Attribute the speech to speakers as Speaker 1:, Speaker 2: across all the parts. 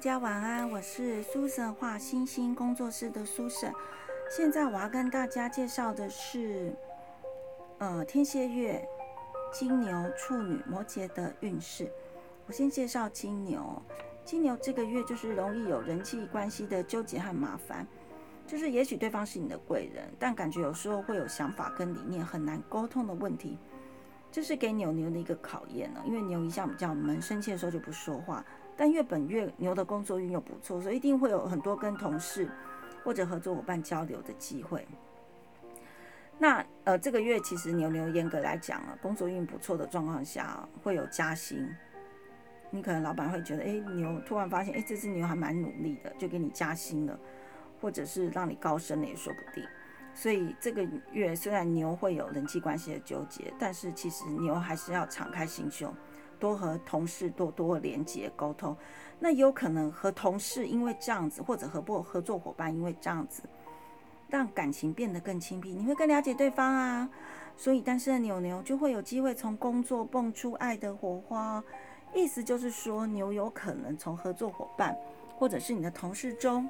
Speaker 1: 家晚安，我是苏神画星星工作室的苏神。现在我要跟大家介绍的是，呃，天蝎月、金牛、处女、摩羯的运势。我先介绍金牛，金牛这个月就是容易有人际关系的纠结和麻烦，就是也许对方是你的贵人，但感觉有时候会有想法跟理念很难沟通的问题，这是给牛牛的一个考验呢。因为牛一向比较闷，生气的时候就不说话。但月本月牛的工作运又不错，所以一定会有很多跟同事或者合作伙伴交流的机会。那呃，这个月其实牛牛严格来讲啊，工作运不错的状况下会有加薪。你可能老板会觉得，哎，牛突然发现，哎，这只牛还蛮努力的，就给你加薪了，或者是让你高升了也说不定。所以这个月虽然牛会有人际关系的纠结，但是其实牛还是要敞开心胸。多和同事多多连接沟通，那有可能和同事因为这样子，或者和不合作伙伴因为这样子，让感情变得更亲密，你会更了解对方啊。所以单身的牛牛就会有机会从工作蹦出爱的火花，意思就是说牛有可能从合作伙伴或者是你的同事中，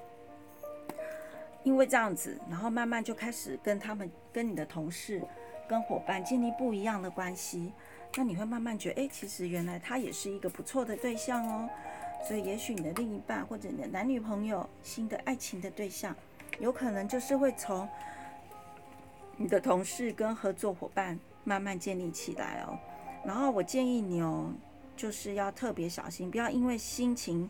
Speaker 1: 因为这样子，然后慢慢就开始跟他们、跟你的同事、跟伙伴建立不一样的关系。那你会慢慢觉得，哎，其实原来他也是一个不错的对象哦。所以，也许你的另一半或者你的男女朋友，新的爱情的对象，有可能就是会从你的同事跟合作伙伴慢慢建立起来哦。然后，我建议你哦，就是要特别小心，不要因为心情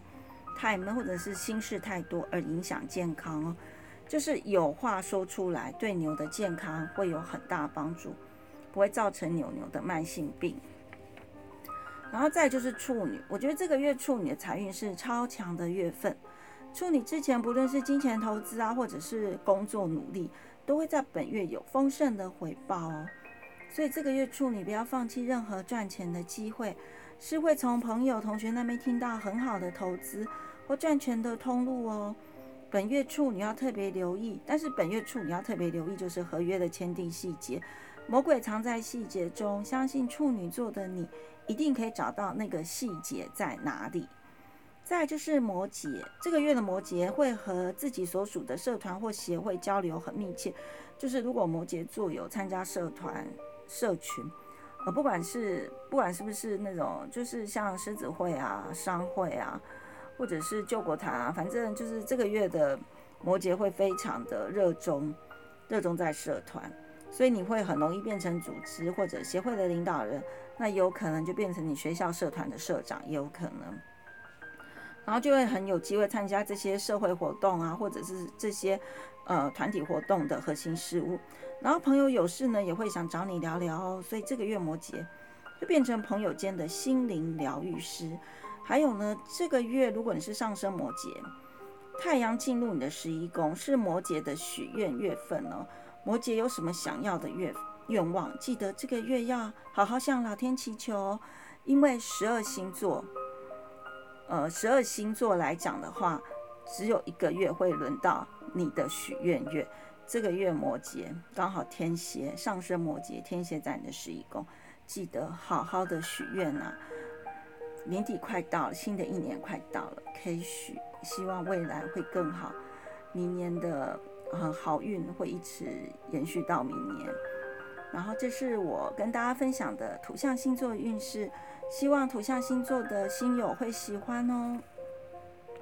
Speaker 1: 太闷或者是心事太多而影响健康哦。就是有话说出来，对牛的健康会有很大帮助。不会造成牛牛的慢性病，然后再就是处女，我觉得这个月处女的财运是超强的月份。处女之前不论是金钱投资啊，或者是工作努力，都会在本月有丰盛的回报哦。所以这个月处女不要放弃任何赚钱的机会，是会从朋友、同学那边听到很好的投资或赚钱的通路哦。本月处女要特别留意，但是本月处女要特别留意就是合约的签订细节。魔鬼藏在细节中，相信处女座的你一定可以找到那个细节在哪里。再就是摩羯，这个月的摩羯会和自己所属的社团或协会交流很密切。就是如果摩羯座有参加社团、社群，呃，不管是不管是不是那种，就是像狮子会啊、商会啊，或者是救国团啊，反正就是这个月的摩羯会非常的热衷，热衷在社团。所以你会很容易变成组织或者协会的领导人，那有可能就变成你学校社团的社长，也有可能，然后就会很有机会参加这些社会活动啊，或者是这些呃团体活动的核心事务。然后朋友有事呢，也会想找你聊聊哦。所以这个月摩羯就变成朋友间的心灵疗愈师。还有呢，这个月如果你是上升摩羯，太阳进入你的十一宫，是摩羯的许愿月份哦。摩羯有什么想要的愿愿望？记得这个月要好好向老天祈求，因为十二星座，呃，十二星座来讲的话，只有一个月会轮到你的许愿月。这个月摩羯刚好天蝎上升，摩羯天蝎在你的十一宫，记得好好的许愿呐。年底快到了，新的一年快到了，可以许，希望未来会更好，明年的。很好运会一直延续到明年，然后这是我跟大家分享的土象星座运势，希望土象星座的星友会喜欢哦。